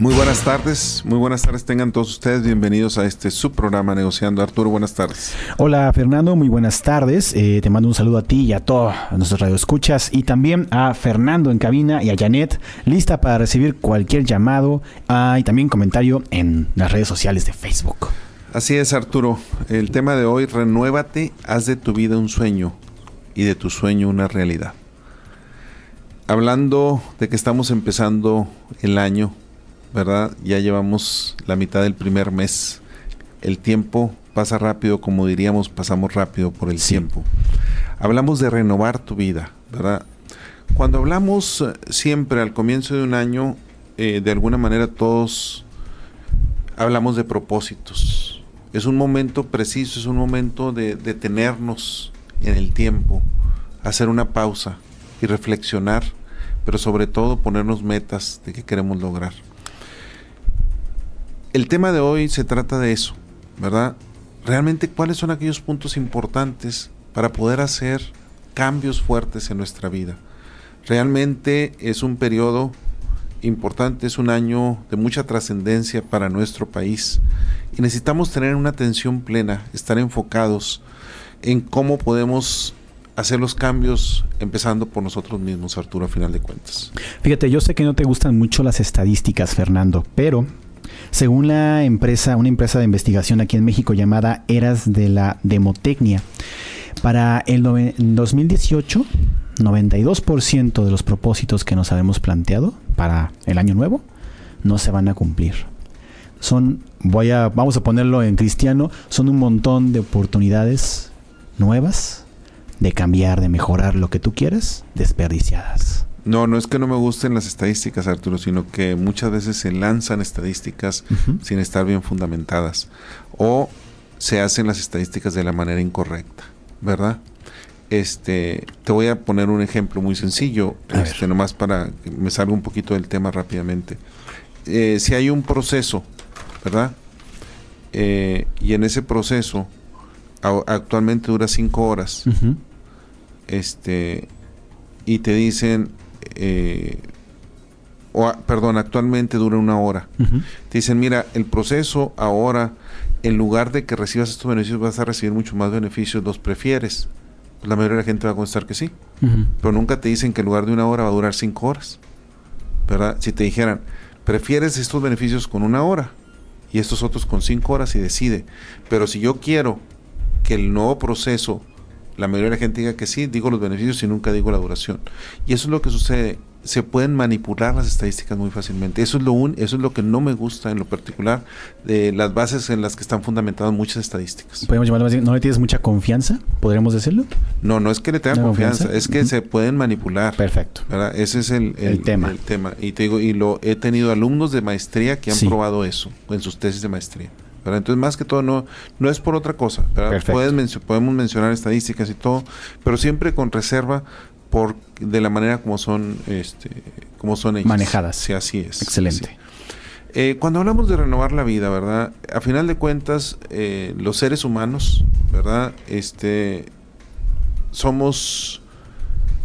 Muy buenas tardes, muy buenas tardes tengan todos ustedes, bienvenidos a este subprograma Negociando. Arturo, buenas tardes. Hola Fernando, muy buenas tardes. Eh, te mando un saludo a ti y a todos nuestros radioescuchas y también a Fernando en cabina y a Janet, lista para recibir cualquier llamado ah, y también comentario en las redes sociales de Facebook. Así es Arturo, el tema de hoy, renuévate, haz de tu vida un sueño y de tu sueño una realidad. Hablando de que estamos empezando el año, ¿verdad? Ya llevamos la mitad del primer mes. El tiempo pasa rápido, como diríamos, pasamos rápido por el tiempo. Hablamos de renovar tu vida, ¿verdad? Cuando hablamos eh, siempre al comienzo de un año, eh, de alguna manera todos hablamos de propósitos. Es un momento preciso, es un momento de detenernos en el tiempo, hacer una pausa y reflexionar, pero sobre todo ponernos metas de qué queremos lograr el tema de hoy se trata de eso, ¿verdad? Realmente cuáles son aquellos puntos importantes para poder hacer cambios fuertes en nuestra vida. Realmente es un periodo importante, es un año de mucha trascendencia para nuestro país y necesitamos tener una atención plena, estar enfocados en cómo podemos hacer los cambios empezando por nosotros mismos, Arturo, a final de cuentas. Fíjate, yo sé que no te gustan mucho las estadísticas, Fernando, pero según la empresa, una empresa de investigación aquí en México llamada Eras de la Demotecnia, para el 2018, 92% de los propósitos que nos habíamos planteado para el año nuevo no se van a cumplir. Son, voy a, vamos a ponerlo en cristiano, son un montón de oportunidades nuevas de cambiar, de mejorar lo que tú quieras, desperdiciadas. No, no es que no me gusten las estadísticas, Arturo, sino que muchas veces se lanzan estadísticas sin estar bien fundamentadas o se hacen las estadísticas de la manera incorrecta, ¿verdad? Este, te voy a poner un ejemplo muy sencillo, este, nomás para que me salga un poquito del tema rápidamente. Eh, si hay un proceso, ¿verdad? Eh, y en ese proceso actualmente dura cinco horas, este, y te dicen eh, o, perdón, actualmente dura una hora. Te dicen, mira, el proceso ahora, en lugar de que recibas estos beneficios, vas a recibir mucho más beneficios, los prefieres. la mayoría de la gente va a contestar que sí. Pero nunca te dicen que en lugar de una hora va a durar cinco horas. ¿Verdad? Si te dijeran, prefieres estos beneficios con una hora y estos otros con cinco horas y decide. Pero si yo quiero que el nuevo proceso la mayoría de la gente diga que sí, digo los beneficios y nunca digo la duración. Y eso es lo que sucede. Se pueden manipular las estadísticas muy fácilmente. Eso es lo un, eso es lo que no me gusta en lo particular de las bases en las que están fundamentadas muchas estadísticas. Podemos llamarlo así, ¿no le tienes mucha confianza? ¿Podríamos decirlo? No, no es que le tenga confianza, es que se pueden manipular. Perfecto. Ese es el, tema. tema. Y te digo, y lo he tenido alumnos de maestría que han probado eso en sus tesis de maestría. Entonces, más que todo, no, no es por otra cosa. podemos mencionar estadísticas y todo, pero siempre con reserva por de la manera como son este como son manejadas. Sí, así es. Excelente. Eh, cuando hablamos de renovar la vida, ¿verdad? A final de cuentas, eh, los seres humanos, ¿verdad? Este, somos,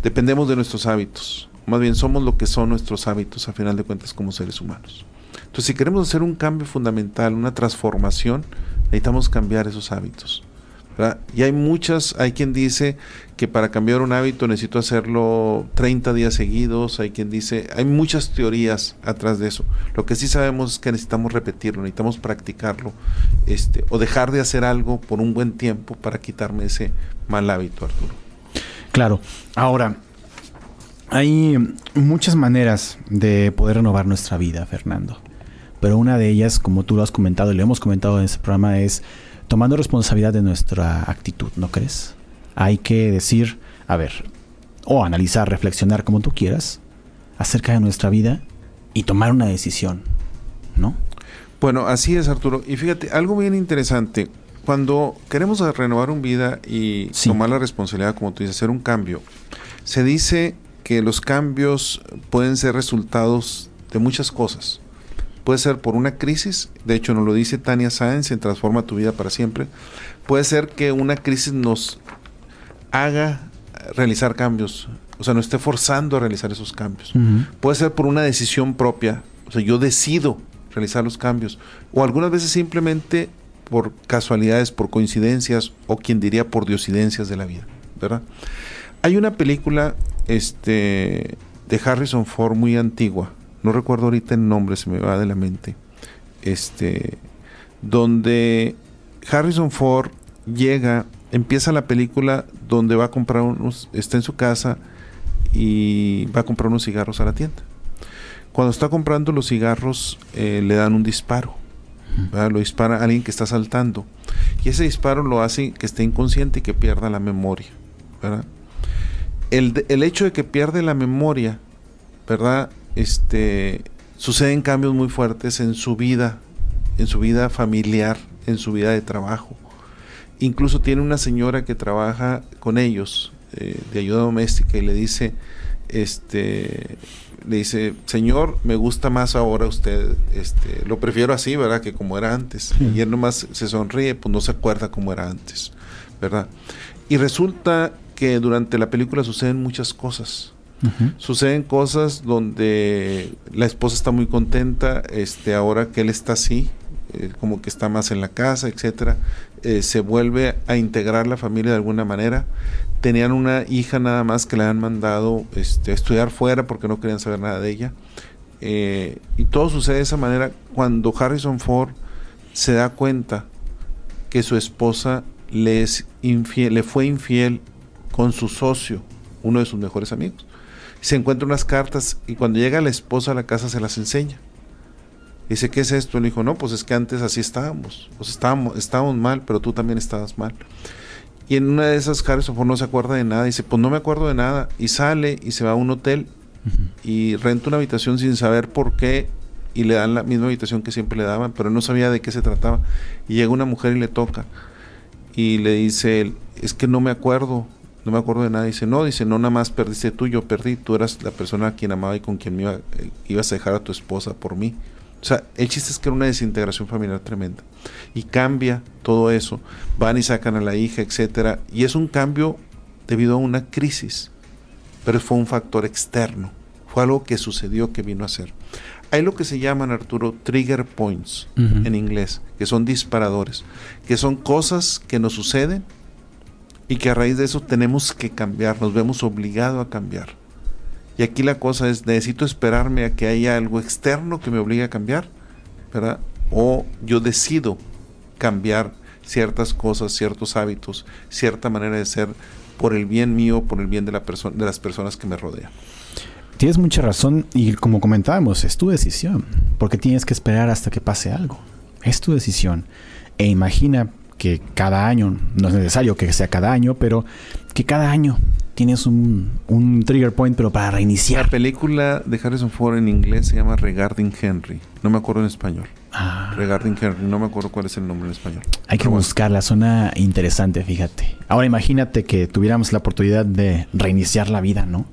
dependemos de nuestros hábitos. Más bien, somos lo que son nuestros hábitos, a final de cuentas, como seres humanos. Entonces, si queremos hacer un cambio fundamental, una transformación, necesitamos cambiar esos hábitos. Y hay muchas, hay quien dice que para cambiar un hábito necesito hacerlo 30 días seguidos, hay quien dice, hay muchas teorías atrás de eso. Lo que sí sabemos es que necesitamos repetirlo, necesitamos practicarlo, este, o dejar de hacer algo por un buen tiempo para quitarme ese mal hábito, Arturo. Claro. Ahora, hay muchas maneras de poder renovar nuestra vida, Fernando pero una de ellas, como tú lo has comentado y lo hemos comentado en este programa, es tomando responsabilidad de nuestra actitud, ¿no crees? Hay que decir, a ver, o analizar, reflexionar como tú quieras, acerca de nuestra vida y tomar una decisión, ¿no? Bueno, así es, Arturo. Y fíjate, algo bien interesante, cuando queremos renovar un vida y tomar la responsabilidad, como tú dices, hacer un cambio, se dice que los cambios pueden ser resultados de muchas cosas. Puede ser por una crisis, de hecho nos lo dice Tania Sáenz en Transforma tu vida para siempre. Puede ser que una crisis nos haga realizar cambios, o sea, nos esté forzando a realizar esos cambios. Puede ser por una decisión propia O sea, yo decido realizar los cambios. O algunas veces simplemente por casualidades, por coincidencias, o quien diría por diosidencias de la vida, ¿verdad? Hay una película este, de Harrison Ford muy antigua, no recuerdo ahorita el nombre, se me va de la mente, este, donde Harrison Ford llega, empieza la película donde va a comprar unos, está en su casa y va a comprar unos cigarros a la tienda. Cuando está comprando los cigarros, eh, le dan un disparo. Lo dispara alguien que está saltando. Y ese disparo lo hace que esté inconsciente y que pierda la memoria. El, el, hecho de que pierde la memoria, ¿verdad? Este, suceden cambios muy fuertes en su vida, en su vida familiar, en su vida de trabajo. Incluso tiene una señora que trabaja con ellos eh, de ayuda doméstica y le dice, este, le dice, señor, me gusta más ahora usted, este, lo prefiero así, ¿verdad? Que como era antes. Y él nomás se sonríe, pues no se acuerda como era antes, ¿verdad? Y resulta que durante la película suceden muchas cosas. Suceden cosas donde la esposa está muy contenta, este, ahora que él está así, eh, como que está más en la casa, etcétera, eh, se vuelve a integrar la familia de alguna manera. Tenían una hija nada más que le han mandado este, a estudiar fuera porque no querían saber nada de ella. Eh, y todo sucede de esa manera cuando Harrison Ford se da cuenta que su esposa le, fue infiel con su socio, uno de sus mejores amigos. Se encuentra unas cartas y cuando llega la esposa a la casa se las enseña. Dice, ¿qué es esto? Le dijo, no, pues es que antes así estábamos. Pues estábamos, estábamos mal, pero tú también estabas mal. Y en una de esas Harrison Ford no se acuerda de nada. Dice, pues no me acuerdo de nada. Y sale y se va a un hotel y renta una habitación sin saber por qué. Y le dan la misma habitación que siempre le daban, pero no sabía de qué se trataba. Y llega una mujer y le toca. Y le dice, es que no me acuerdo. No me acuerdo de nada. Dice, no, dice, no nada más perdiste tú, yo perdí. Tú eras la persona a quien amaba y con quien me iba, eh, ibas a dejar a tu esposa por mí. O sea, el chiste es que era una desintegración familiar tremenda. Y cambia todo eso. Van y sacan a la hija, etcétera. Y es un cambio debido a una crisis. Pero fue un factor externo. Fue algo que sucedió que vino a ser. Hay lo que se llaman, Arturo, trigger points en inglés, que son disparadores, que son cosas que nos suceden y que a raíz de eso tenemos que cambiar, nos vemos obligados a cambiar. Y aquí la cosa es, necesito esperarme a que haya algo externo que me obligue a cambiar, ¿verdad? O yo decido cambiar ciertas cosas, ciertos hábitos, cierta manera de ser por el bien mío, por el bien de, la de las personas que me rodean. Tienes mucha razón y como comentábamos, es tu decisión, porque tienes que esperar hasta que pase algo. Es tu decisión. E imagina que cada año, no es necesario que sea cada año, pero que cada año tienes un, trigger point, pero para reiniciar. La película de Harrison Ford en inglés se llama Regarding Henry. No me acuerdo en español. Ah. Regarding Henry, no me acuerdo cuál es el nombre en español. Hay que buscarla, suena interesante, fíjate. Ahora imagínate que tuviéramos la oportunidad de reiniciar la vida, ¿no?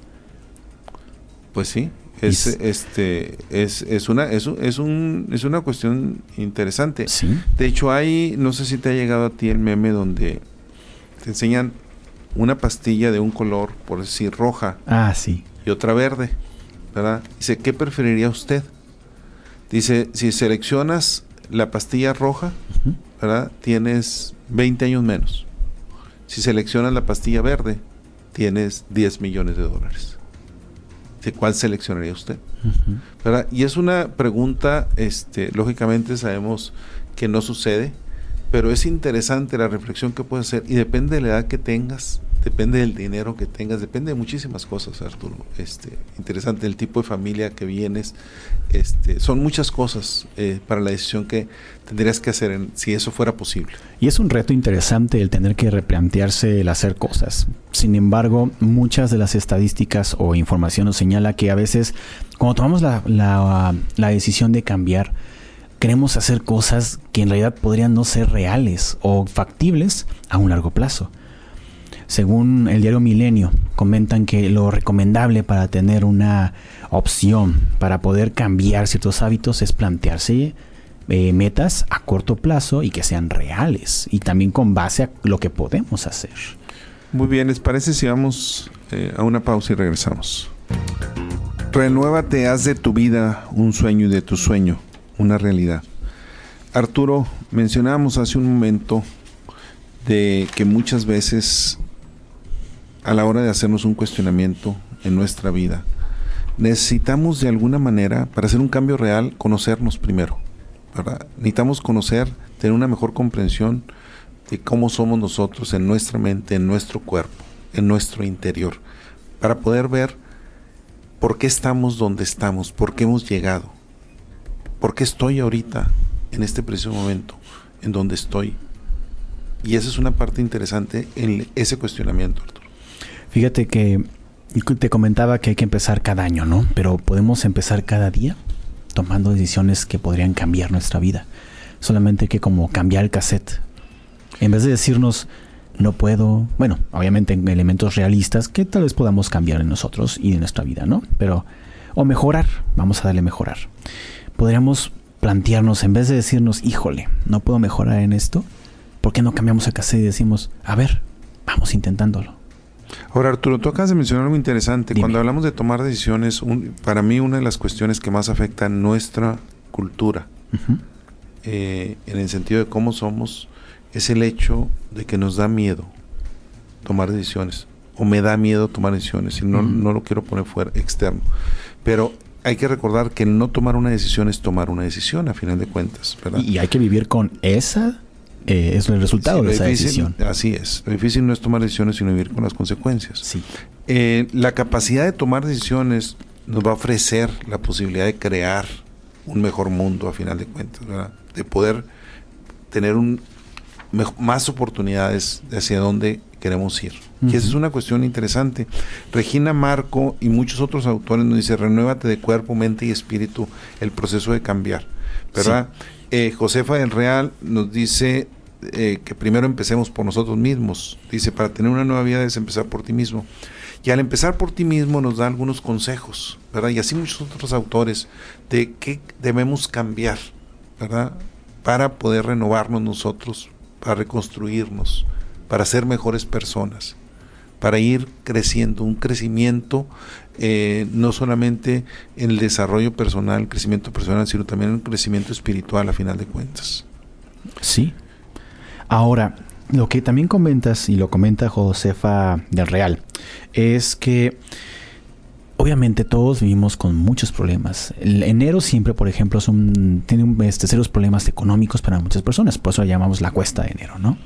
Pues sí, es, este, es, es, una, es, es, un, es una cuestión interesante. ¿Sí? De hecho, hay, no sé si te ha llegado a ti el meme donde te enseñan una pastilla de un color, por decir roja. Ah, sí. Y otra verde, ¿verdad? Dice, ¿qué preferiría usted? Dice, si seleccionas la pastilla roja, ¿verdad? Tienes 20 años menos. Si seleccionas la pastilla verde, tienes 10 millones de dólares. ¿De cuál seleccionaría usted? Y es una pregunta, este, lógicamente sabemos que no sucede, pero es interesante la reflexión que puedes hacer y depende de la edad que tengas, depende del dinero que tengas, depende de muchísimas cosas, Arturo. Este, interesante el tipo de familia que vienes, este, son muchas cosas eh, para la decisión que tendrías que hacer en, si eso fuera posible. Y es un reto interesante el tener que replantearse el hacer cosas. Sin embargo, muchas de las estadísticas o información nos señala que a veces cuando tomamos la, la, la decisión de cambiar, queremos hacer cosas que en realidad podrían no ser reales o factibles a un largo plazo. Según el diario Milenio, comentan que lo recomendable para tener una opción para poder cambiar ciertos hábitos es plantearse eh, metas a corto plazo y que sean reales y también con base a lo que podemos hacer. Muy bien, ¿les parece si vamos eh, a una pausa y regresamos? Renuévate, haz de tu vida un sueño y de tu sueño una realidad. Arturo, mencionábamos hace un momento de que muchas veces a la hora de hacernos un cuestionamiento en nuestra vida, necesitamos de alguna manera, para hacer un cambio real, conocernos primero. Necesitamos conocer, tener una mejor comprensión de cómo somos nosotros en nuestra mente, en nuestro cuerpo, en nuestro interior, para poder ver por qué estamos donde estamos, por qué hemos llegado, por qué estoy ahorita, en este preciso momento, en donde estoy. Y esa es una parte interesante en ese cuestionamiento. Fíjate que te comentaba que hay que empezar cada año, ¿no? Pero podemos empezar cada día tomando decisiones que podrían cambiar nuestra vida. Solamente que como cambiar el cassette. En vez de decirnos, no puedo, bueno, obviamente en elementos realistas que tal vez podamos cambiar en nosotros y en nuestra vida, ¿no? Pero, o mejorar, vamos a darle mejorar. Podríamos plantearnos, en vez de decirnos, híjole, no puedo mejorar en esto, ¿por qué no cambiamos el cassette y decimos, a ver, vamos intentándolo? Ahora, Arturo, tú acabas de mencionar algo interesante. Cuando hablamos de tomar decisiones, para mí una de las cuestiones que más afecta nuestra cultura, eh, en el sentido de cómo somos, es el hecho de que nos da miedo tomar decisiones. O me da miedo tomar decisiones. Y no, no lo quiero poner fuera, externo. Pero hay que recordar que no tomar una decisión es tomar una decisión, a final de cuentas. Y hay que vivir con esa eh, es el resultado de esa decisión. Así es. Lo difícil no es tomar decisiones, sino vivir con las consecuencias. Sí. Eh, la capacidad de tomar decisiones nos va a ofrecer la posibilidad de crear un mejor mundo, a final de cuentas, de poder tener un, más oportunidades de hacia dónde queremos ir. Y esa es una cuestión interesante. Regina Marco y muchos otros autores nos dicen, renuévate de cuerpo, mente y espíritu, el proceso de cambiar. ¿Verdad? Eh, Josefa del Real nos dice eh, que primero empecemos por nosotros mismos. Dice, para tener una nueva vida debes empezar por ti mismo. Y al empezar por ti mismo nos da algunos consejos, ¿verdad? Y así muchos otros autores de qué debemos cambiar, ¿verdad? Para poder renovarnos nosotros, para reconstruirnos, para ser mejores personas para ir creciendo, un crecimiento eh, no solamente en el desarrollo personal, crecimiento personal, sino también en un crecimiento espiritual a final de cuentas. Sí. Ahora, lo que también comentas y lo comenta Josefa del Real es que obviamente todos vivimos con muchos problemas. El enero siempre, por ejemplo, tiene este, serios problemas económicos para muchas personas, por eso lo llamamos la cuesta de enero, ¿no?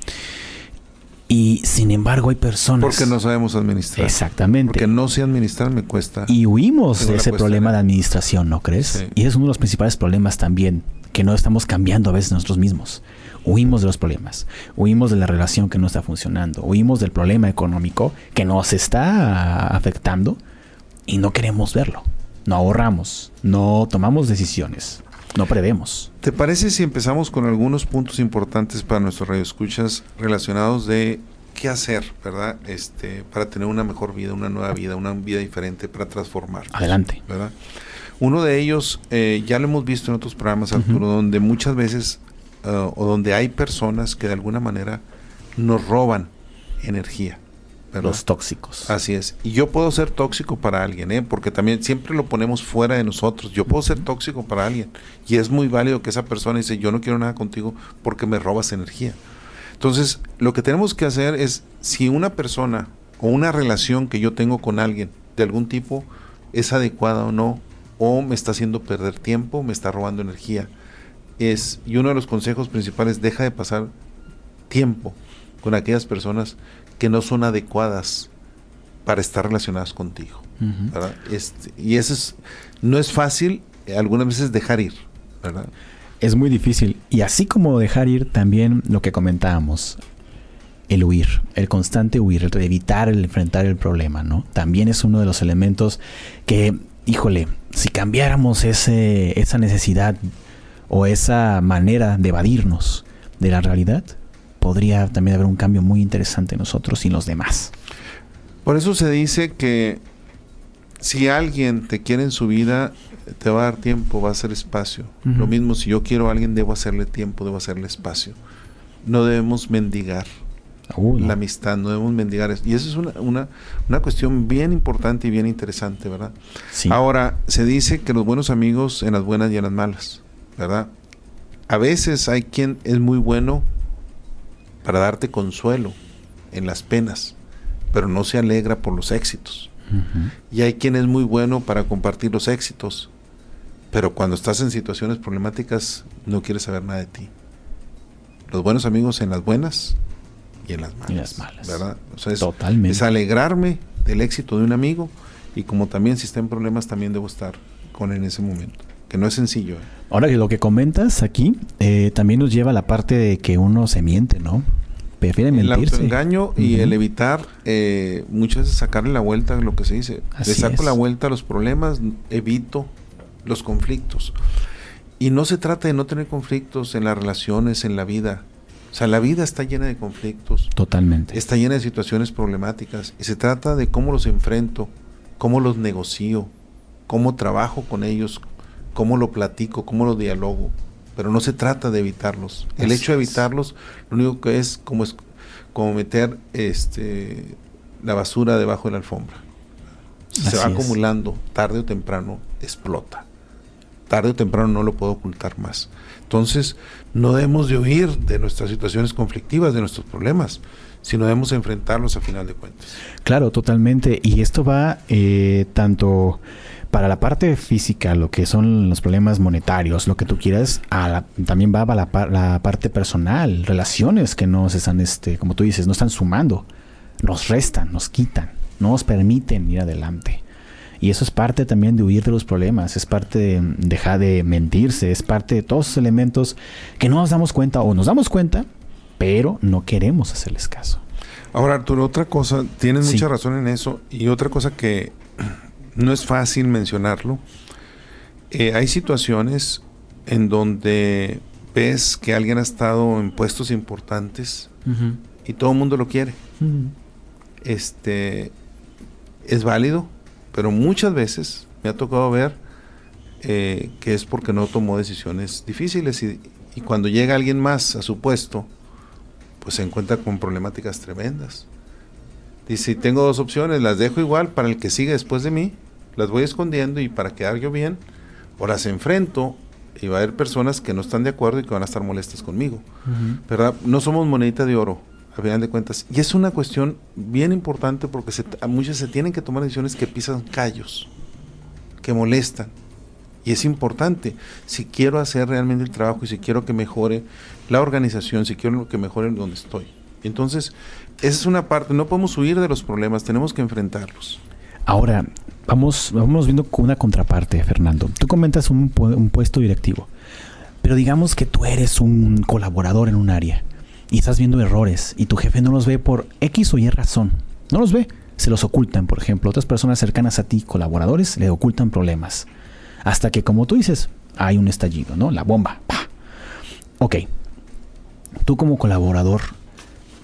Y sin embargo hay personas... Porque no sabemos administrar. Exactamente. Porque no sé administrar me cuesta. Y huimos de ese problema de administración, ¿no crees? Y es uno de los principales problemas también, que no estamos cambiando a veces nosotros mismos. Huimos de los problemas, huimos de la relación que no está funcionando, huimos del problema económico que nos está afectando y no queremos verlo. No ahorramos, no tomamos decisiones, no prevemos. ¿Te parece si empezamos con algunos puntos importantes para nuestros radioescuchas relacionados de qué hacer, ¿verdad? Este, para tener una mejor vida, una nueva vida, una vida diferente, para transformar. Adelante. ¿Verdad? Uno de ellos, eh, ya lo hemos visto en otros programas, Arturo, donde muchas veces, uh, o donde hay personas que de alguna manera nos roban energía. Los tóxicos. Así es. Y yo puedo ser tóxico para alguien, ¿eh? porque también siempre lo ponemos fuera de nosotros. Yo puedo ser tóxico para alguien. Y es muy válido que esa persona dice, yo no quiero nada contigo porque me robas energía. Entonces, lo que tenemos que hacer es, si una persona o una relación que yo tengo con alguien de algún tipo es adecuada o no, o me está haciendo perder tiempo, me está robando energía, es, y uno de los consejos principales, deja de pasar tiempo con aquellas personas que no son adecuadas para estar relacionadas contigo. este, y eso es, no es fácil eh, algunas veces dejar ir, ¿verdad? Es muy difícil. Y así como dejar ir, también lo que comentábamos, el huir, el constante huir, el evitar el enfrentar el problema, ¿no? También es uno de los elementos que, híjole, si cambiáramos ese, esa necesidad o esa manera de evadirnos de la realidad, podría también haber un cambio muy interesante en nosotros y en los demás. Por eso se dice que si alguien te quiere en su vida, te va a dar tiempo, va a hacer espacio. Lo mismo si yo quiero a alguien, debo hacerle tiempo, debo hacerle espacio. No debemos mendigar uh, la amistad, no debemos mendigar eso. Y eso es una, una, una, cuestión bien importante y bien interesante, ¿verdad? Ahora, se dice que los buenos amigos en las buenas y en las malas, ¿verdad? A veces hay quien es muy bueno para darte consuelo en las penas, pero no se alegra por los éxitos. Y hay quien es muy bueno para compartir los éxitos, pero cuando estás en situaciones problemáticas no quiere saber nada de ti. Los buenos amigos en las buenas y en las malas. ¿verdad? es, Totalmente. Es alegrarme del éxito de un amigo y como también si está en problemas también debo estar con él en ese momento. Que no es sencillo. ¿eh? Ahora que lo que comentas aquí eh, también nos lleva a la parte de que uno se miente, ¿no? Prefiere mentirse. El autoengaño y el evitar eh, muchas veces sacarle la vuelta a lo que se dice. Le saco la vuelta a los problemas, evito los conflictos. Y no se trata de no tener conflictos en las relaciones, en la vida. O sea, la vida está llena de conflictos. Totalmente. Está llena de situaciones problemáticas. Y se trata de cómo los enfrento, cómo los negocio, cómo trabajo con ellos, cómo lo platico, cómo lo dialogo. Pero no se trata de evitarlos. El hecho de evitarlos, lo único que es como, es como meter este, la basura debajo de la alfombra. se va acumulando, tarde o temprano explota tarde o temprano no lo puedo ocultar más. Entonces, no debemos de huir de nuestras situaciones conflictivas, de nuestros problemas, sino debemos enfrentarlos a final de cuentas. Claro, totalmente. Y esto va eh, tanto para la parte física, lo que son los problemas monetarios, lo que tú quieras, también va para la, la, parte personal, relaciones que no se están, este, como tú dices, no están sumando, nos restan, nos quitan, no nos permiten ir adelante. Y eso es parte también de huir de los problemas, es parte de dejar de mentirse, es parte de todos esos elementos que no nos damos cuenta o nos damos cuenta, pero no queremos hacerles caso. Ahora, Arturo, otra cosa, tienes mucha razón en eso, y otra cosa que no es fácil mencionarlo, eh, hay situaciones en donde ves que alguien ha estado en puestos importantes y todo el mundo lo quiere. Este es válido, pero muchas veces me ha tocado ver eh, que es porque no tomó decisiones difíciles y, cuando llega alguien más a su puesto, pues se encuentra con problemáticas tremendas. Dice, tengo dos opciones, las dejo igual para el que sigue después de mí, las voy escondiendo y para quedar yo bien, o las enfrento y va a haber personas que no están de acuerdo y que van a estar molestas conmigo. ¿Verdad? No somos monedita de oro a final de cuentas. Y es una cuestión bien importante porque se, a muchas se tienen que tomar decisiones que pisan callos, que molestan. Y es importante, si quiero hacer realmente el trabajo y si quiero que mejore la organización, si quiero que mejore donde estoy. Entonces, esa es una parte, no podemos huir de los problemas, tenemos que enfrentarlos. Ahora, vamos, vamos viendo una contraparte, Fernando. Tú comentas un, un puesto directivo, pero digamos que tú eres un colaborador en un área y estás viendo errores y tu jefe no los ve por X o Y razón. No los ve, se los ocultan, por ejemplo. Otras personas cercanas a ti, colaboradores, le ocultan problemas. Hasta que, como tú dices, hay un estallido, ¿no? La bomba. Ok. Tú como colaborador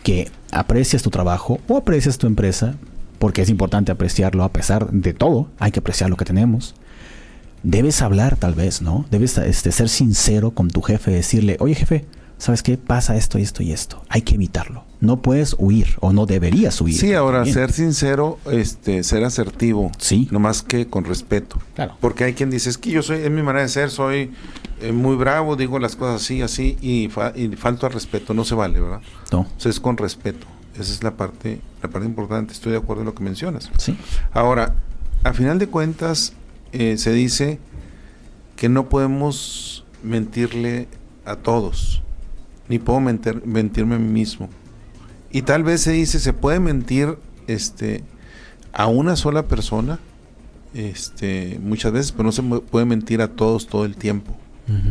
que aprecias tu trabajo o aprecias tu empresa, porque es importante apreciarlo a pesar de todo, hay que apreciar lo que tenemos. Debes hablar tal vez, ¿no? Debes este, ser sincero con tu jefe, decirle, oye jefe, ¿sabes qué? Pasa esto y esto y esto. Hay que evitarlo. No puedes huir o no deberías huir. Sí, ahora ser sincero, este, ser asertivo. Sí. No más que con respeto. Claro. Porque hay quien dice, es que yo soy, es mi manera de ser, soy eh, muy bravo, digo las cosas así, así, y, falto al respeto. No se vale, ¿verdad? No. O sea, es con respeto. Esa es la parte, la parte importante. Estoy de acuerdo en lo que mencionas. Sí. Ahora, a final de cuentas, eh, se dice que no podemos mentirle a todos ni puedo mentirme a mí mismo. Y tal vez se dice, se puede mentir este, a una sola persona, este, muchas veces, pero no se puede mentir a todos todo el tiempo.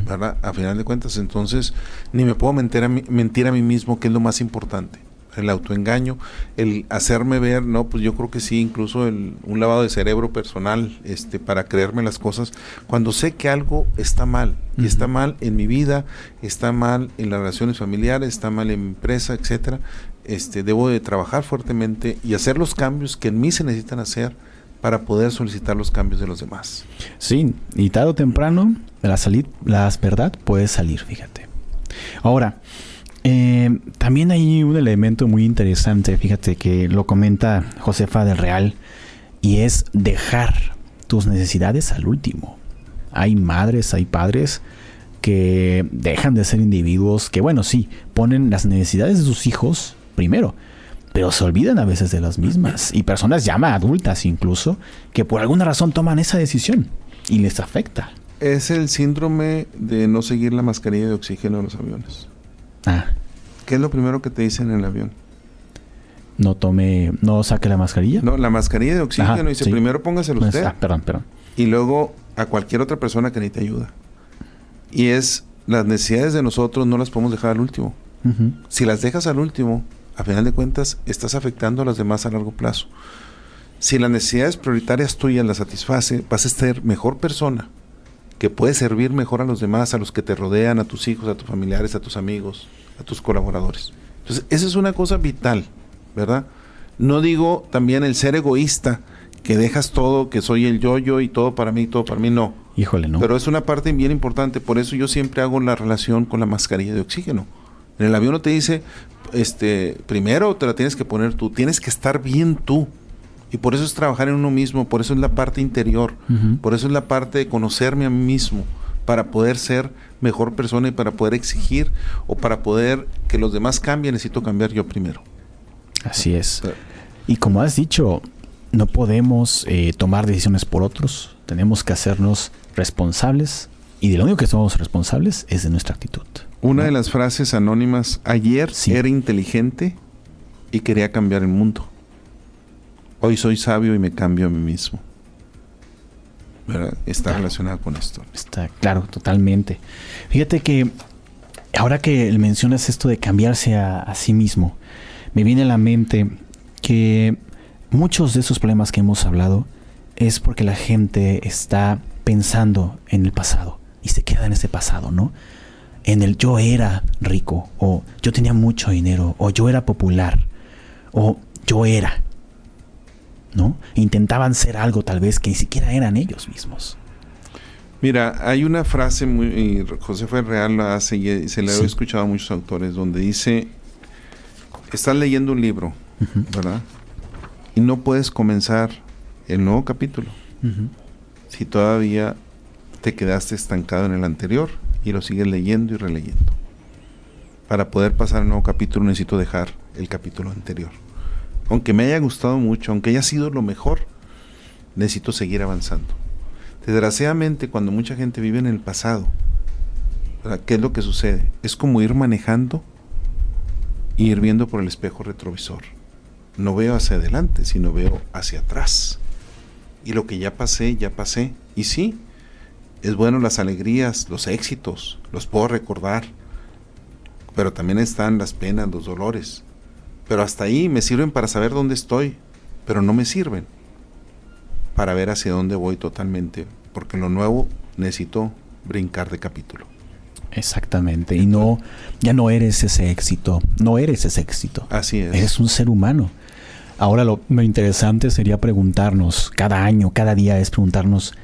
¿verdad? A final de cuentas, entonces, ni me puedo mentir a, mí, mentir a mí mismo, que es lo más importante el autoengaño, el hacerme ver, no, pues yo creo que sí, incluso el, un lavado de cerebro personal, este, para creerme las cosas, cuando sé que algo está mal, y está mal en mi vida, está mal en las relaciones familiares, está mal en mi empresa, etcétera, este, debo de trabajar fuertemente y hacer los cambios que en mí se necesitan hacer para poder solicitar los cambios de los demás. Sí, y tarde o temprano la, salir, la verdad puede salir, fíjate. Ahora, Eh, también hay un elemento muy interesante, fíjate que lo comenta Josefa del Real, y es dejar tus necesidades al último. Hay madres, hay padres que dejan de ser individuos que, bueno, sí, ponen las necesidades de sus hijos primero, pero se olvidan a veces de las mismas. Y personas ya adultas incluso, que por alguna razón toman esa decisión y les afecta. Es el síndrome de no seguir la mascarilla de oxígeno en los aviones. Ah. ¿Qué es lo primero que te dicen en el avión? No tome, no saque la mascarilla. No, la mascarilla de oxígeno dice primero póngaselo pues, usted. Ah, perdón, perdón. Y luego a cualquier otra persona que necesite ayuda. Y es las necesidades de nosotros no las podemos dejar al último. Si las dejas al último, a final de cuentas estás afectando a las demás a largo plazo. Si las necesidades prioritarias tuyas las satisface, vas a ser mejor persona que puede servir mejor a los demás, a los que te rodean, a tus hijos, a tus familiares, a tus amigos, a tus colaboradores. Entonces, esa es una cosa vital, ¿verdad? No digo también el ser egoísta, que dejas todo, que soy el yo-yo y todo para mí, todo para mí, no. Híjole, no. Pero es una parte bien importante, por eso yo siempre hago la relación con la mascarilla de oxígeno. En el avión no te dice, este, primero te la tienes que poner tú, tienes que estar bien tú. Y por eso es trabajar en uno mismo, por eso es la parte interior, por eso es la parte de conocerme a mí mismo, para poder ser mejor persona y para poder exigir o para poder que los demás cambien, necesito cambiar yo primero. Así es. Y como has dicho, no podemos eh, tomar decisiones por otros, tenemos que hacernos responsables y de lo único que somos responsables es de nuestra actitud. Una de las frases anónimas, ayer era inteligente y quería cambiar el mundo. Hoy soy sabio y me cambio a mí mismo. Está relacionado con esto. Está claro, totalmente. Fíjate que ahora que mencionas esto de cambiarse a sí mismo, me viene a la mente que muchos de esos problemas que hemos hablado es porque la gente está pensando en el pasado y se queda en ese pasado, ¿no? En el yo era rico, o yo tenía mucho dinero, o yo era popular, o yo era, ¿no? Intentaban ser algo tal vez que ni siquiera eran ellos mismos. Mira, hay una frase muy, José Fue Real la hace y se la he escuchado a muchos autores, donde dice, estás leyendo un libro, ¿verdad? Y no puedes comenzar el nuevo capítulo si todavía te quedaste estancado en el anterior y lo sigues leyendo y releyendo. Para poder pasar al nuevo capítulo necesito dejar el capítulo anterior. Aunque me haya gustado mucho, aunque haya sido lo mejor, necesito seguir avanzando. Desgraciadamente, cuando mucha gente vive en el pasado, ¿qué es lo que sucede? Es como ir manejando y ir viendo por el espejo retrovisor. No veo hacia adelante, sino veo hacia atrás. Y lo que ya pasé, ya pasé. Y sí, es bueno las alegrías, los éxitos, los puedo recordar, pero también están las penas, los dolores. Pero hasta ahí me sirven para saber dónde estoy, pero no me sirven para ver hacia dónde voy totalmente, porque en lo nuevo necesito brincar de capítulo. Exactamente, y no, ya no eres ese éxito, no eres ese éxito. Así es. Eres un ser humano. Ahora lo, lo interesante sería preguntarnos, cada año, cada día es preguntarnos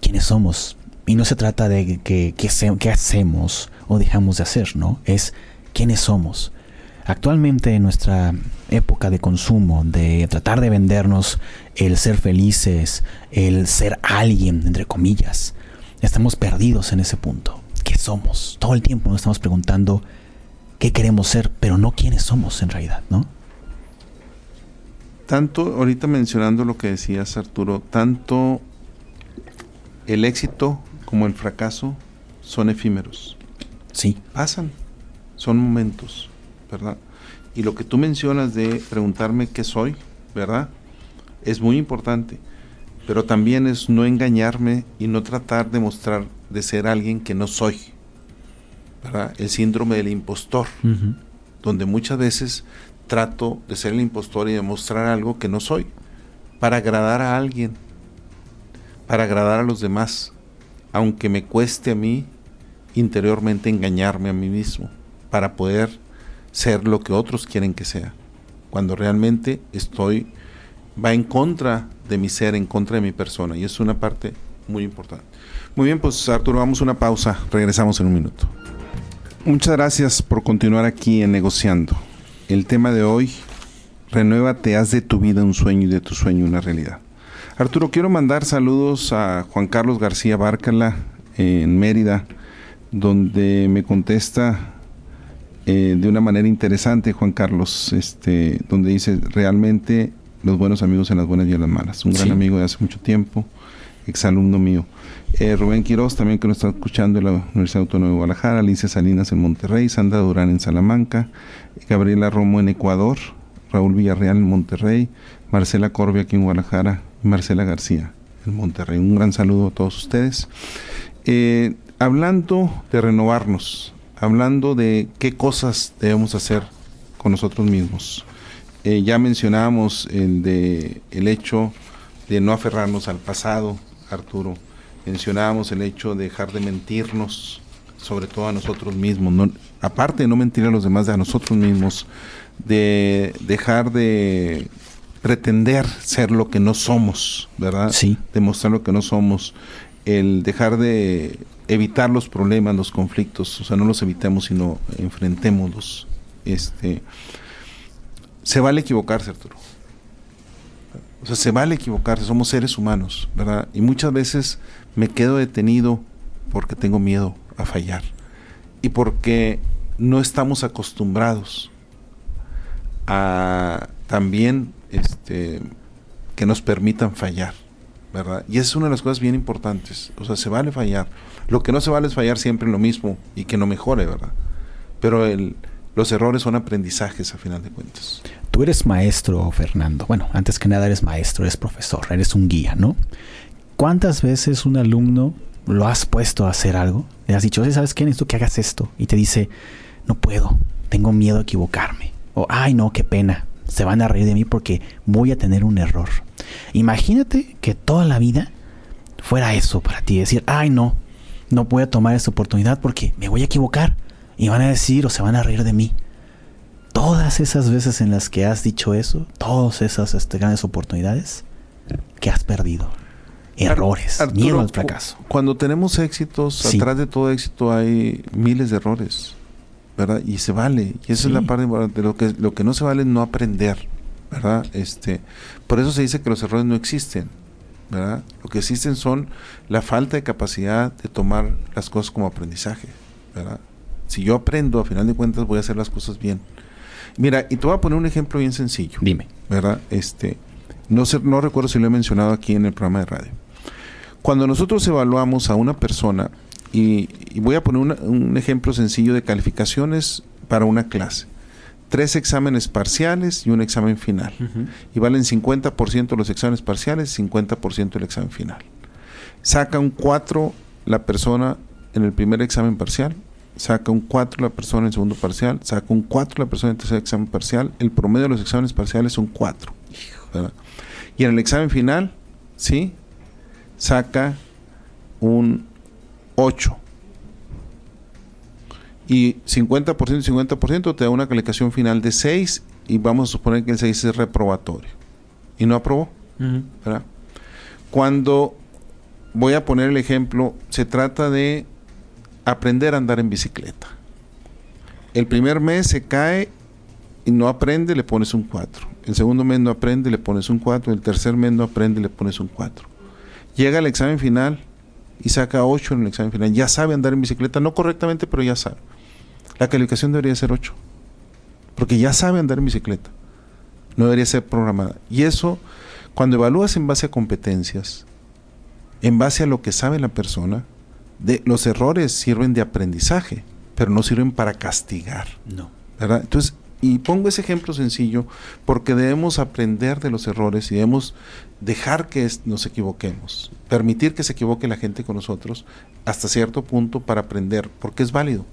quiénes somos, y no se trata de qué que, hacemos o dejamos de hacer, ¿no? Es quiénes somos. Actualmente en nuestra época de consumo, de tratar de vendernos el ser felices, el ser alguien, entre comillas, estamos perdidos en ese punto. ¿Qué somos? Todo el tiempo nos estamos preguntando qué queremos ser, pero no quiénes somos en realidad, ¿no? Tanto, ahorita mencionando lo que decías Arturo, tanto el éxito como el fracaso son efímeros. Sí. Pasan, son momentos, ¿verdad? Y lo que tú mencionas de preguntarme qué soy, ¿verdad? Es muy importante, pero también es no engañarme y no tratar de mostrar de ser alguien que no soy, ¿verdad? El síndrome del impostor, donde muchas veces trato de ser el impostor y demostrar algo que no soy, para agradar a alguien, para agradar a los demás, aunque me cueste a mí interiormente engañarme a mí mismo para poder ser lo que otros quieren que sea, cuando realmente estoy, va en contra de mi ser, en contra de mi persona, y es una parte muy importante. Muy bien, pues Arturo, vamos a una pausa, regresamos en un minuto. Muchas gracias por continuar aquí en Negociando. El tema de hoy, renuévate, haz de tu vida un sueño y de tu sueño una realidad. Arturo, quiero mandar saludos a Juan Carlos García Bárcala en Mérida, donde me contesta eh, de una manera interesante, Juan Carlos, este, donde dice realmente los buenos amigos en las buenas y en las malas. Un gran amigo de hace mucho tiempo, exalumno mío. Eh, Rubén Quiroz, también que nos está escuchando en la Universidad Autónoma de Guadalajara, Alicia Salinas en Monterrey, Sandra Durán en Salamanca, Gabriela Romo en Ecuador, Raúl Villarreal en Monterrey, Marcela Corbia aquí en Guadalajara y Marcela García en Monterrey. Un gran saludo a todos ustedes. Eh, hablando de renovarnos, hablando de qué cosas debemos hacer con nosotros mismos. Eh, ya mencionábamos el, de, el hecho de no aferrarnos al pasado, Arturo. Mencionábamos el hecho de dejar de mentirnos, sobre todo a nosotros mismos. aparte de no mentir a los demás, a nosotros mismos. De dejar de pretender ser lo que no somos, ¿verdad? Sí. Demostrar lo que no somos. El dejar de evitar los problemas, los conflictos, o sea, no los evitemos, sino enfrentémoslos. Este, se vale equivocarse, Arturo. O sea, se vale equivocarse, somos seres humanos, ¿verdad? Y muchas veces me quedo detenido porque tengo miedo a fallar y porque no estamos acostumbrados a también este, que nos permitan fallar, ¿verdad? Y esa es una de las cosas bien importantes. O sea, se vale fallar. Lo que no se vale es fallar siempre en lo mismo y que no mejore, ¿verdad? Pero los errores son aprendizajes a final de cuentas. Tú eres maestro, Fernando. Bueno, antes que nada eres maestro, eres profesor, eres un guía, ¿no? ¿Cuántas veces un alumno lo has puesto a hacer algo? Le has dicho, ¿sabes qué? Necesito que hagas esto. Y te dice, no puedo, tengo miedo a equivocarme. O, ay, no, qué pena, se van a reír de mí porque voy a tener un error. Imagínate que toda la vida fuera eso para ti, decir, ay, no, no voy a tomar esta oportunidad porque me voy a equivocar. Y van a decir o se van a reír de mí todas esas veces en las que has dicho eso, todas esas este, grandes oportunidades que has perdido. Errores, miedo al fracaso. Cuando tenemos éxitos, atrás de todo éxito hay miles de errores, ¿verdad? Y se vale. Y esa es la parte de lo que lo que no se vale es no aprender, ¿verdad? Este, por eso se dice que los errores no existen, ¿verdad? Lo que existen son la falta de capacidad de tomar las cosas como aprendizaje, ¿verdad? Si yo aprendo, a final de cuentas voy a hacer las cosas bien. Mira, y te voy a poner un ejemplo bien sencillo. Dime. ¿Verdad? Este, no, sé, no recuerdo si lo he mencionado aquí en el programa de radio. Cuando nosotros evaluamos a una persona, y, voy a poner un ejemplo sencillo de calificaciones para una clase. Tres exámenes parciales y un examen final. Y valen 50% los exámenes parciales, 50% el examen final. Saca un 4 la persona en el primer examen parcial, saca un 4 la persona en el segundo parcial, saca un 4 la persona en el tercer examen parcial, el promedio de los exámenes parciales son 4. Y en el examen final, ¿sí? Saca un 8. Y 50% y 50% te da una calificación final de 6 y vamos a suponer que el 6 es reprobatorio. Y no aprobó. Cuando voy a poner el ejemplo, se trata de aprender a andar en bicicleta. El primer mes se cae y no aprende, le pones un 4. El segundo mes no aprende, le pones un 4. El tercer mes no aprende, le pones un 4. Llega al examen final y saca 8 en el examen final. Ya sabe andar en bicicleta, no correctamente, pero ya sabe. La calificación debería ser 8. Porque ya sabe andar en bicicleta. No debería ser programada. Y eso, cuando evalúas en base a competencias, en base a lo que sabe la persona, los errores sirven de aprendizaje, pero no sirven para castigar. No. ¿verdad? Entonces, y pongo ese ejemplo sencillo porque debemos aprender de los errores y debemos dejar que nos equivoquemos, permitir que se equivoque la gente con nosotros hasta cierto punto para aprender, porque es válido.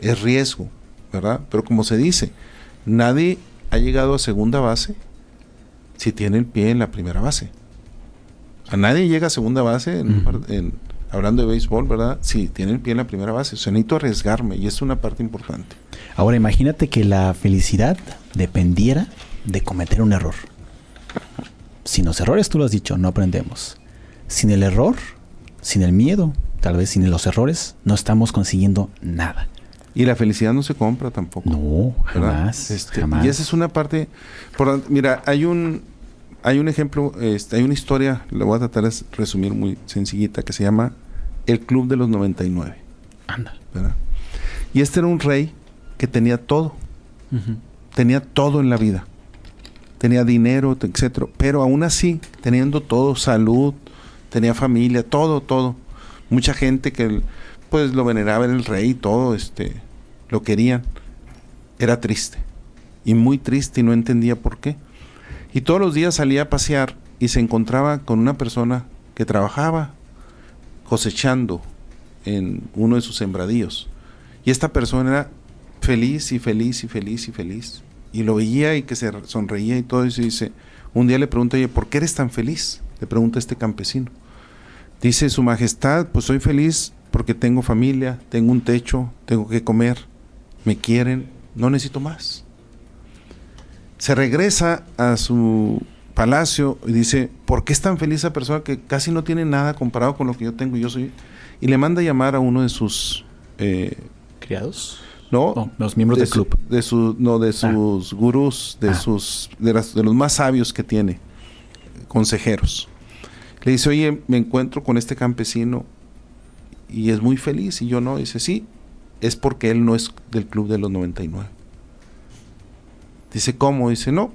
Es riesgo, ¿verdad? Pero como se dice, nadie ha llegado a segunda base si tiene el pie en la primera base. A nadie llega a segunda base en, en hablando de béisbol, ¿verdad? Sí, tiene el pie en la primera base. O sea, necesito arriesgarme y es una parte importante. Ahora imagínate que la felicidad dependiera de cometer un error. Sin los errores, tú lo has dicho, no aprendemos. Sin el error, sin el miedo, tal vez sin los errores, no estamos consiguiendo nada. Y la felicidad no se compra tampoco. No, jamás, este, jamás. Y esa es una parte. Por, mira, hay un, hay un ejemplo, este, hay una historia, la voy a tratar de resumir muy sencillita, que se llama El Club de los 99. Anda. ¿verdad? Y este era un rey que tenía todo. Tenía todo en la vida. Tenía dinero, etcétera. Pero aún así, teniendo todo, salud, tenía familia, todo, todo. Mucha gente que pues lo veneraba era el rey, todo, este, lo querían. Era triste. Y muy triste y no entendía por qué. Y todos los días salía a pasear y se encontraba con una persona que trabajaba cosechando en uno de sus sembradíos. Y esta persona era feliz y feliz y feliz y feliz. Y lo veía y que se sonreía y todo. Y dice, un día le pregunta, oye, ¿por qué eres tan feliz? Le pregunta este campesino. Dice, Su Majestad, pues soy feliz porque tengo familia, tengo un techo, tengo que comer, me quieren, no necesito más. Se regresa a su palacio y dice, ¿por qué es tan feliz esa persona que casi no tiene nada comparado con lo que yo tengo? Yo soy y le manda a llamar a uno de sus eh, criados. No, los miembros de del club. Su, de su, no, de sus ah. gurús, de ah. sus, de, las, de los más sabios que tiene, consejeros. Le dice, oye, me encuentro con este campesino y es muy feliz y yo no. Dice, sí, es porque él no es del club de los 99. Dice, ¿cómo? Dice, no,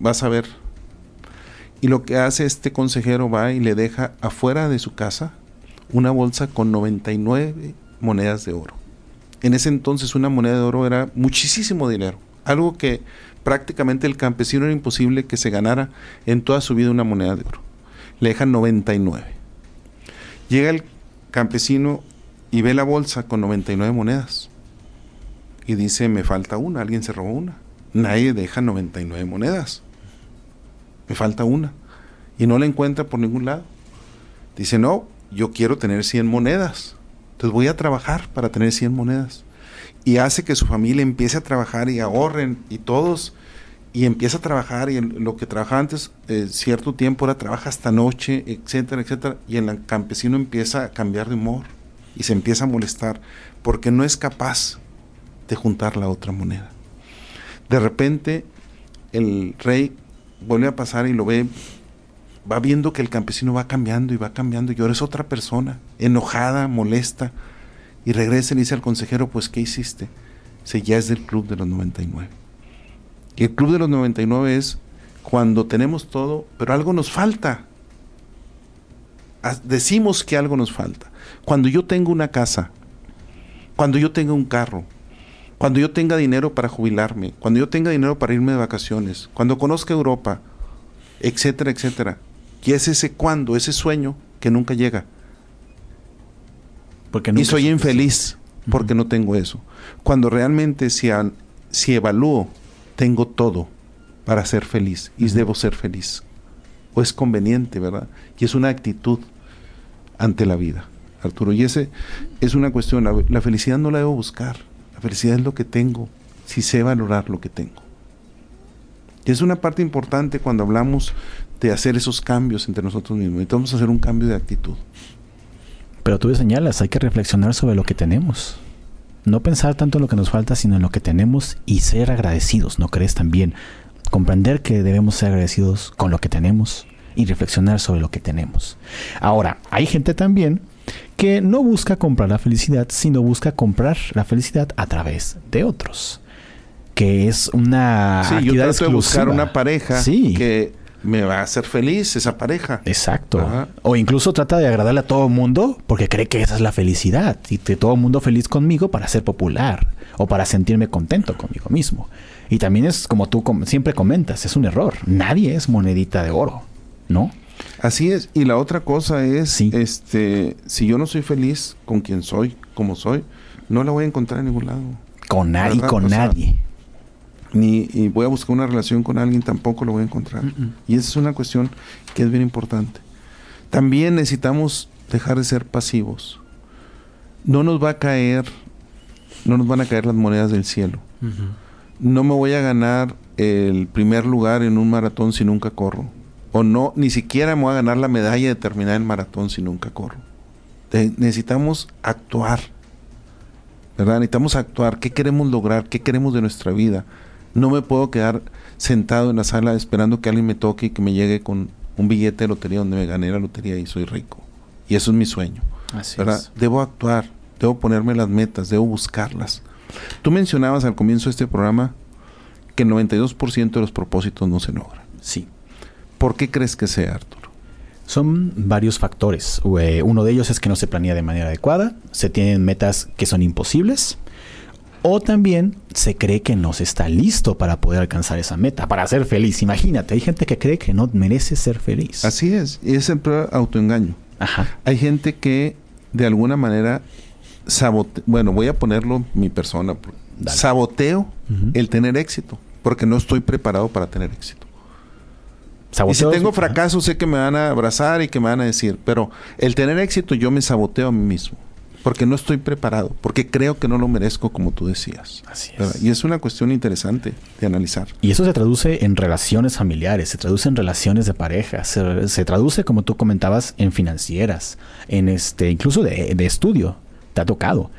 vas a ver. Y lo que hace este consejero va y le deja afuera de su casa una bolsa con 99 monedas de oro. En ese entonces una moneda de oro era muchísimo dinero, algo que prácticamente el campesino era imposible que se ganara en toda su vida una moneda de oro. Le dejan 99. Llega el campesino y ve la bolsa con 99 monedas y dice, me falta una, alguien se robó una. Nadie deja 99 monedas. Me falta una. Y no la encuentra por ningún lado. Dice, no, yo quiero tener 100 monedas. Entonces voy a trabajar para tener 100 monedas. Y hace que su familia empiece a trabajar y ahorren y todos. Y empieza a trabajar y lo que trabajaba antes eh, cierto tiempo ahora trabaja hasta noche, etcétera, etcétera. Y el campesino empieza a cambiar de humor y se empieza a molestar porque no es capaz de juntar la otra moneda. De repente el rey vuelve a pasar y lo ve va viendo que el campesino va cambiando y va cambiando y ahora es otra persona, enojada, molesta, y regresa y le dice al consejero, pues ¿qué hiciste? Dice, ya es del club de los 99. Y el club de los 99 es cuando tenemos todo, pero algo nos falta. Decimos que algo nos falta. Cuando yo tengo una casa, cuando yo tenga un carro, cuando yo tenga dinero para jubilarme, cuando yo tenga dinero para irme de vacaciones, cuando conozca Europa, etcétera, etcétera. Y es ese cuando, ese sueño que nunca llega. Porque y soy infeliz porque no tengo eso. Cuando realmente si, si evalúo, tengo todo para ser feliz y debo ser feliz. O es conveniente, ¿verdad? Y es una actitud ante la vida, Arturo. Y ese es una cuestión. La, la felicidad no la debo buscar. La felicidad es lo que tengo, si sé valorar lo que tengo. Y es una parte importante cuando hablamos de hacer esos cambios entre nosotros mismos. Necesitamos hacer un cambio de actitud. Pero tú señalas, hay que reflexionar sobre lo que tenemos. No pensar tanto en lo que nos falta, sino en lo que tenemos y ser agradecidos, ¿no crees también? Comprender que debemos ser agradecidos con lo que tenemos y reflexionar sobre lo que tenemos. Ahora, hay gente también que no busca comprar la felicidad, sino busca comprar la felicidad a través de otros. Que es una sí, yo trato de buscar una pareja sí. que me va a hacer feliz esa pareja. Exacto. O incluso trata de agradarle a todo el mundo porque cree que esa es la felicidad. Y que todo el mundo feliz conmigo para ser popular o para sentirme contento conmigo mismo. Y también es como tú siempre comentas, es un error. Nadie es monedita de oro, ¿no? Así es. Y la otra cosa es, este, si yo no soy feliz con quien soy, como soy, no la voy a encontrar en ningún lado. Con nadie, con nadie ni y voy a buscar una relación con alguien, tampoco lo voy a encontrar. Y esa es una cuestión que es bien importante. También necesitamos dejar de ser pasivos. No nos va a caer, no nos van a caer las monedas del cielo. No me voy a ganar el primer lugar en un maratón si nunca corro. O no, ni siquiera me voy a ganar la medalla de terminar el maratón si nunca corro. necesitamos actuar ¿verdad? Necesitamos actuar. ¿Qué queremos lograr? ¿Qué queremos de nuestra vida? No me puedo quedar sentado en la sala esperando que alguien me toque y que me llegue con un billete de lotería donde me gané la lotería y soy rico. Y eso es mi sueño. ¿verdad? Debo actuar, debo ponerme las metas, debo buscarlas. Tú mencionabas al comienzo de este programa que el 92% de los propósitos no se logran. Sí. ¿Por qué crees que sea, Arturo? Son varios factores. Eh, uno de ellos es que no se planea de manera adecuada, se tienen metas que son imposibles, o también se cree que no se está listo para poder alcanzar esa meta, para ser feliz. Imagínate, hay gente que cree que no merece ser feliz. Así es, y es siempre autoengaño. Hay gente que de alguna manera sabotea, bueno, voy a ponerlo mi persona, saboteo el tener éxito, porque no estoy preparado para tener éxito. y si tengo fracaso, sé que me van a abrazar y que me van a decir, pero el tener éxito yo me saboteo a mí mismo porque no estoy preparado, porque creo que no lo merezco como tú decías. Así es. Y es una cuestión interesante de analizar. Y eso se traduce en relaciones familiares, se traduce en relaciones de pareja, se, traduce, como tú comentabas, en financieras, en este, incluso de, estudio. Te ha tocado.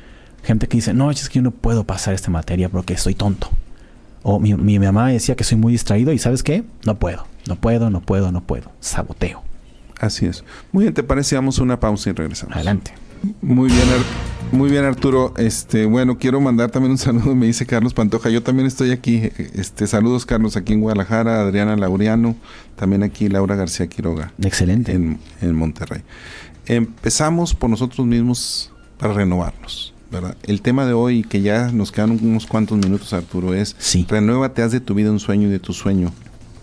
Gente que dice, no, es que yo no puedo pasar esta materia porque soy tonto. O mi, mi mamá decía que soy muy distraído y ¿sabes qué? No puedo, no puedo, no puedo, no puedo. Saboteo. Así es. Muy bien, ¿te parece? Damos una pausa y regresamos. Adelante. Muy bien, muy bien Arturo. Este, bueno, quiero mandar también un saludo, me dice Carlos Pantoja. Yo también estoy aquí. Este, saludos Carlos aquí en Guadalajara, Adriana Laureano, también aquí Laura García Quiroga. Excelente. En, en Monterrey. Empezamos por nosotros mismos para renovarnos. ¿verdad? El tema de hoy, que ya nos quedan unos cuantos minutos, Arturo, es sí. renuévate, haz de tu vida un sueño y de tu sueño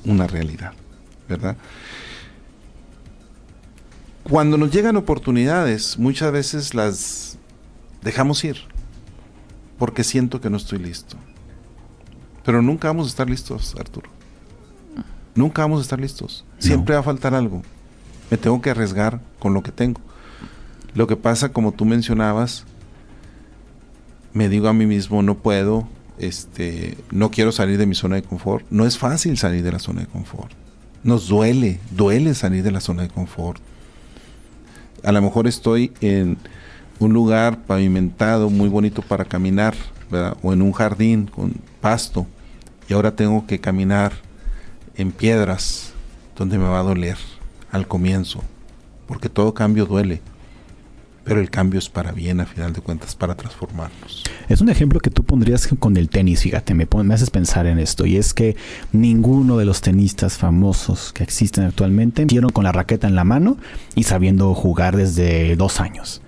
una realidad, ¿verdad? Cuando nos llegan oportunidades, muchas veces las dejamos ir, porque siento que no estoy listo. Pero nunca vamos a estar listos, Arturo. Nunca vamos a estar listos. Siempre va a faltar algo. Me tengo que arriesgar con lo que tengo. Lo que pasa, como tú mencionabas, me digo a mí mismo, no puedo, este, no quiero salir de mi zona de confort. No es fácil salir de la zona de confort. Nos duele, duele salir de la zona de confort a lo mejor estoy en un lugar pavimentado muy bonito para caminar, o en un jardín con pasto, y ahora tengo que caminar en piedras donde me va a doler al comienzo, porque todo cambio duele pero el cambio es para bien, a final de cuentas, para transformarnos. Es un ejemplo que tú pondrías con el tenis, fíjate, me, me haces pensar en esto, y es que ninguno de los tenistas famosos que existen actualmente dieron con la raqueta en la mano y sabiendo jugar desde dos años.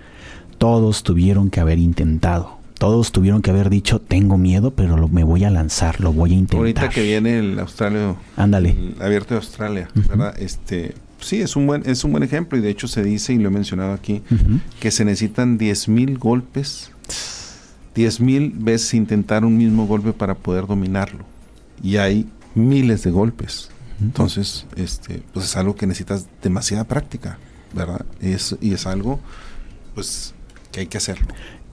Todos tuvieron que haber intentado. Todos tuvieron que haber dicho, tengo miedo, pero me voy a lanzar, lo voy a intentar. Ahorita que viene el Australia, Ándale. abierto de Australia, ¿verdad? Este, sí, es un buen, es un buen ejemplo y de hecho se dice, y lo he mencionado aquí, que se necesitan 10.000 golpes, 10.000 veces intentar un mismo golpe para poder dominarlo. Y hay miles de golpes. Entonces, este, pues es algo que necesitas demasiada práctica, ¿verdad? Es, y es algo, pues, que hay que hacerlo.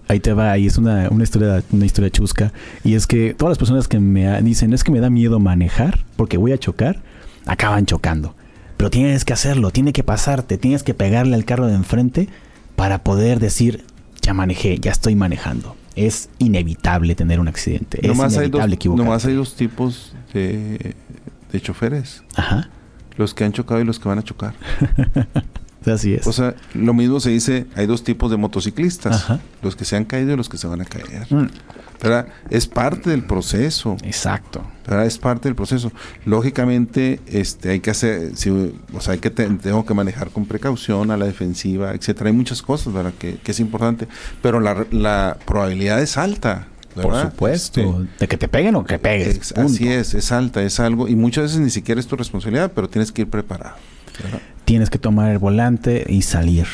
Ahí te va, y es una, una, historia, una historia chusca. Y es que todas las personas que me dicen, es que me da miedo manejar porque voy a chocar, acaban chocando. Pero tienes que hacerlo, tiene que pasarte, tienes que pegarle al carro de enfrente para poder decir, ya manejé, ya estoy manejando. Es inevitable tener un accidente. Es inevitable equivocarse. Nomás hay dos tipos de, de choferes. Ajá. Los que han chocado y los que van a chocar. Así es. O sea, lo mismo se dice, hay dos tipos de motociclistas, los que se han caído y los que se van a caer. Mm. Es parte del proceso. Exacto. Es parte del proceso. Lógicamente, este, hay que hacer, si, o sea, hay que tengo que manejar con precaución a la defensiva, etcétera. Hay muchas cosas, ¿verdad? Que, es importante, pero la, probabilidad es alta. Por supuesto. de que te peguen o que pegues. así es, es alta, es algo, y muchas veces ni siquiera es tu responsabilidad, pero tienes que ir preparado. Tienes que tomar el volante y salir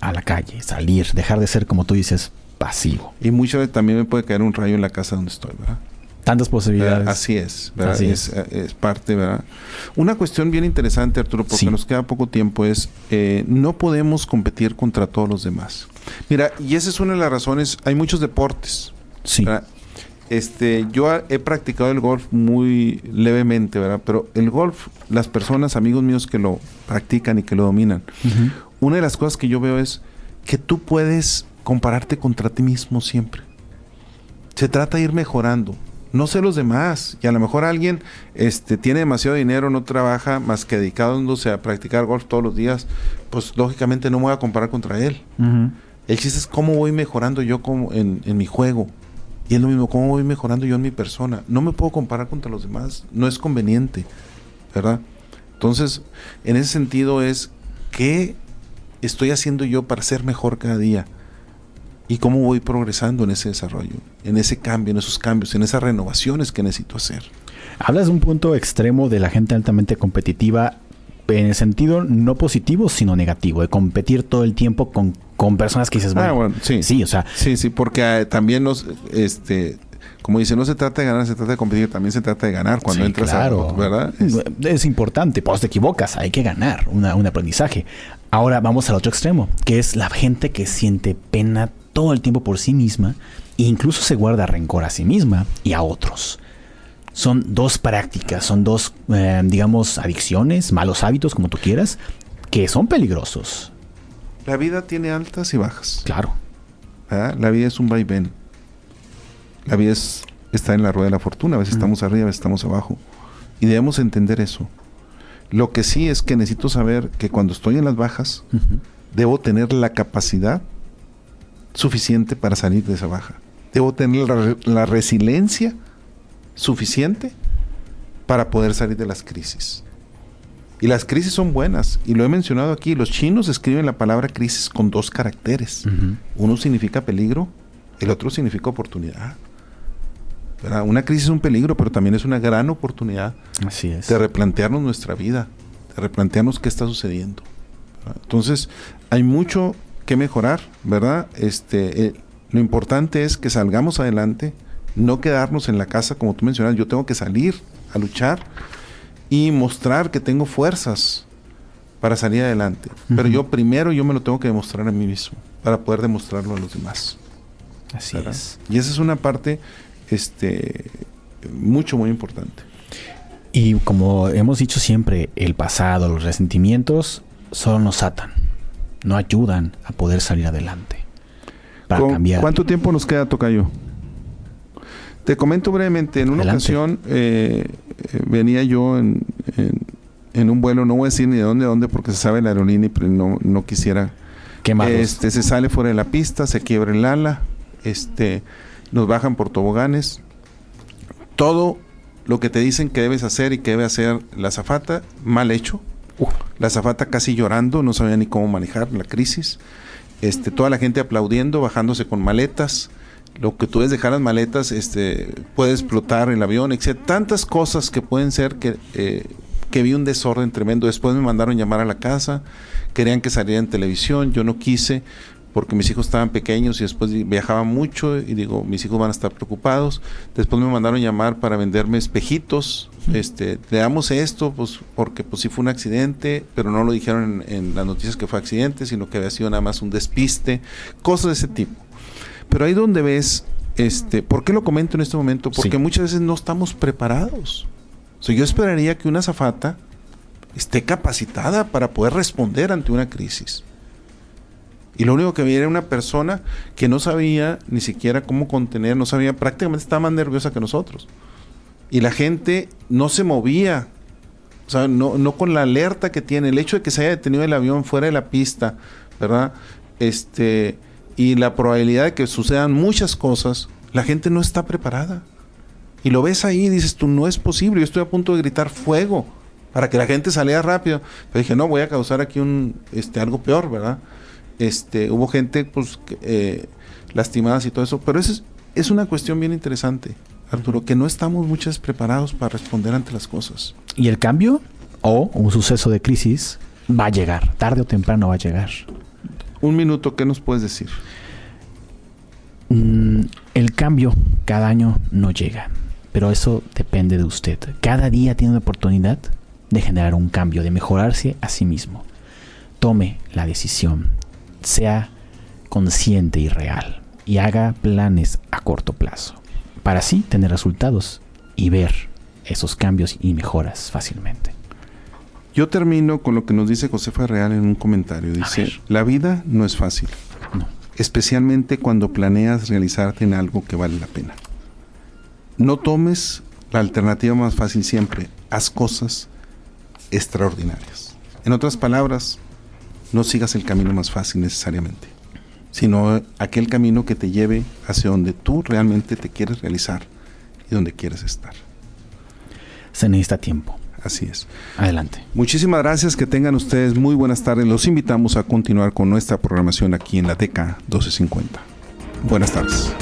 a la calle, salir, dejar de ser como tú dices, pasivo. Y muchas veces también me puede caer un rayo en la casa donde estoy, ¿verdad? Tantas posibilidades. Así es, ¿verdad? es, es. parte, ¿verdad? Una cuestión bien interesante, Arturo, porque nos queda poco tiempo, es eh, no podemos competir contra todos los demás. Mira, y esa es una de las razones, hay muchos deportes. Sí. Este, yo he practicado el golf muy levemente, ¿verdad? Pero el golf, las personas, amigos míos que lo practican y que lo dominan, una de las cosas que yo veo es que tú puedes compararte contra ti mismo siempre. Se trata de ir mejorando. No sé los demás. Y a lo mejor alguien este, tiene demasiado dinero, no trabaja más que dedicándose a practicar golf todos los días. Pues lógicamente no me voy a comparar contra él. El chiste es cómo voy mejorando yo como en, en mi juego. Y es lo mismo, cómo voy mejorando yo en mi persona. No me puedo comparar contra los demás. No es conveniente. ¿Verdad? Entonces, en ese sentido es, ¿qué estoy haciendo yo para ser mejor cada día? ¿Y cómo voy progresando en ese desarrollo, en ese cambio, en esos cambios, en esas renovaciones que necesito hacer? Hablas de un punto extremo de la gente altamente competitiva en el sentido no positivo, sino negativo, de competir todo el tiempo con, con personas que dices, ah, bueno, sí. sí, o sea. Sí, sí, porque eh, también nos, este, como dice, no se trata de ganar, se trata de competir, también se trata de ganar cuando entras claro. a, ¿verdad? Es, es importante, pues te equivocas, hay que ganar, una, un aprendizaje. Ahora vamos al otro extremo, que es la gente que siente pena todo el tiempo por sí misma e incluso se guarda rencor a sí misma y a otros. Son dos prácticas, son dos, eh, digamos, adicciones, malos hábitos, como tú quieras, que son peligrosos. La vida tiene altas y bajas. Claro. ¿verdad? La vida es un vaivén. La vida es, está en la rueda de la fortuna. A veces estamos arriba, a veces estamos abajo. Y debemos entender eso. Lo que sí es que necesito saber que cuando estoy en las bajas, debo tener la capacidad suficiente para salir de esa baja. Debo tener la, la resiliencia suficiente para poder salir de las crisis. Y las crisis son buenas, y lo he mencionado aquí, los chinos escriben la palabra crisis con dos caracteres. Uno significa peligro, el otro significa oportunidad. ¿Verdad? Una crisis es un peligro, pero también es una gran oportunidad Así es. de replantearnos nuestra vida, de replantearnos qué está sucediendo. ¿verdad? Entonces, hay mucho que mejorar, ¿verdad? Este, eh, lo importante es que salgamos adelante, no quedarnos en la casa, como tú mencionas, yo tengo que salir a luchar y mostrar que tengo fuerzas para salir adelante. Pero yo primero yo me lo tengo que demostrar a mí mismo para poder demostrarlo a los demás. Así ¿verdad? es. Y esa es una parte este mucho muy importante. Y como hemos dicho siempre, el pasado, los resentimientos solo nos atan, no ayudan a poder salir adelante. Para ¿Con- cambiar. ¿Cuánto tiempo nos queda, Tocayo? Te comento brevemente. En una Adelante. ocasión eh, eh, venía yo en, en- en un vuelo, no voy a decir ni de dónde, a dónde, porque se sabe la aerolínea y pero no, no quisiera. Quemados. Este, se sale fuera de la pista, se quiebra el ala, este, nos bajan por toboganes. Todo lo que te dicen que debes hacer y que debe hacer la azafata, mal hecho. La azafata casi llorando, no sabía ni cómo manejar la crisis. Este, toda la gente aplaudiendo, bajándose con maletas. Lo que tú debes dejar las maletas, este, puede explotar el avión, etc. Tantas cosas que pueden ser que, eh, que vi un desorden tremendo. Después me mandaron llamar a la casa, querían que saliera en televisión, yo no quise porque mis hijos estaban pequeños y después viajaba mucho y digo, mis hijos van a estar preocupados. Después me mandaron llamar para venderme espejitos. Este, le damos esto, pues, porque pues sí fue un accidente, pero no lo dijeron en, en las noticias que fue accidente, sino que había sido nada más un despiste, cosas de ese tipo. Pero ahí donde ves, este, ¿por qué lo comento en este momento? Porque Sí. muchas veces no estamos preparados. O sea, yo esperaría que una zafata esté capacitada para poder responder ante una crisis. Y lo único que vi era una persona que no sabía ni siquiera cómo contener, no sabía, prácticamente estaba más nerviosa que nosotros. Y la gente no se movía, o sea, no, no con la alerta que tiene. El hecho de que se haya detenido el avión fuera de la pista, ¿verdad? Este, y la probabilidad de que sucedan muchas cosas, la gente no está preparada. Y lo ves ahí y dices, tú no es posible, yo estoy a punto de gritar fuego para que la gente saliera rápido. Pero dije, no, voy a causar aquí un, este, algo peor, ¿verdad? Este, hubo gente, pues, eh, lastimadas y todo eso. Pero eso es, es una cuestión bien interesante, Arturo, que no estamos muchas preparados para responder ante las cosas. Y el cambio o un suceso de crisis va a llegar, tarde o temprano va a llegar. Un minuto, ¿qué nos puedes decir? Mm, el cambio cada año no llega, pero eso depende de usted. Cada día tiene una oportunidad de generar un cambio, de mejorarse a sí mismo. Tome la decisión, sea consciente y real y haga planes a corto plazo para así tener resultados y ver esos cambios y mejoras fácilmente. Yo termino con lo que nos dice Josefa Real en un comentario. Dice, la vida no es fácil, No. especialmente cuando planeas realizarte en algo que vale la pena. no tomes la alternativa más fácil siempre. Haz cosas extraordinarias. En otras palabras, no sigas el camino más fácil necesariamente, sino aquel camino que te lleve hacia donde tú realmente te quieres realizar y donde quieres estar. Se necesita tiempo. Así es. Adelante. Muchísimas gracias, que tengan ustedes muy buenas tardes. Los invitamos a continuar con nuestra programación aquí en la DECA 1250. Buenas tardes.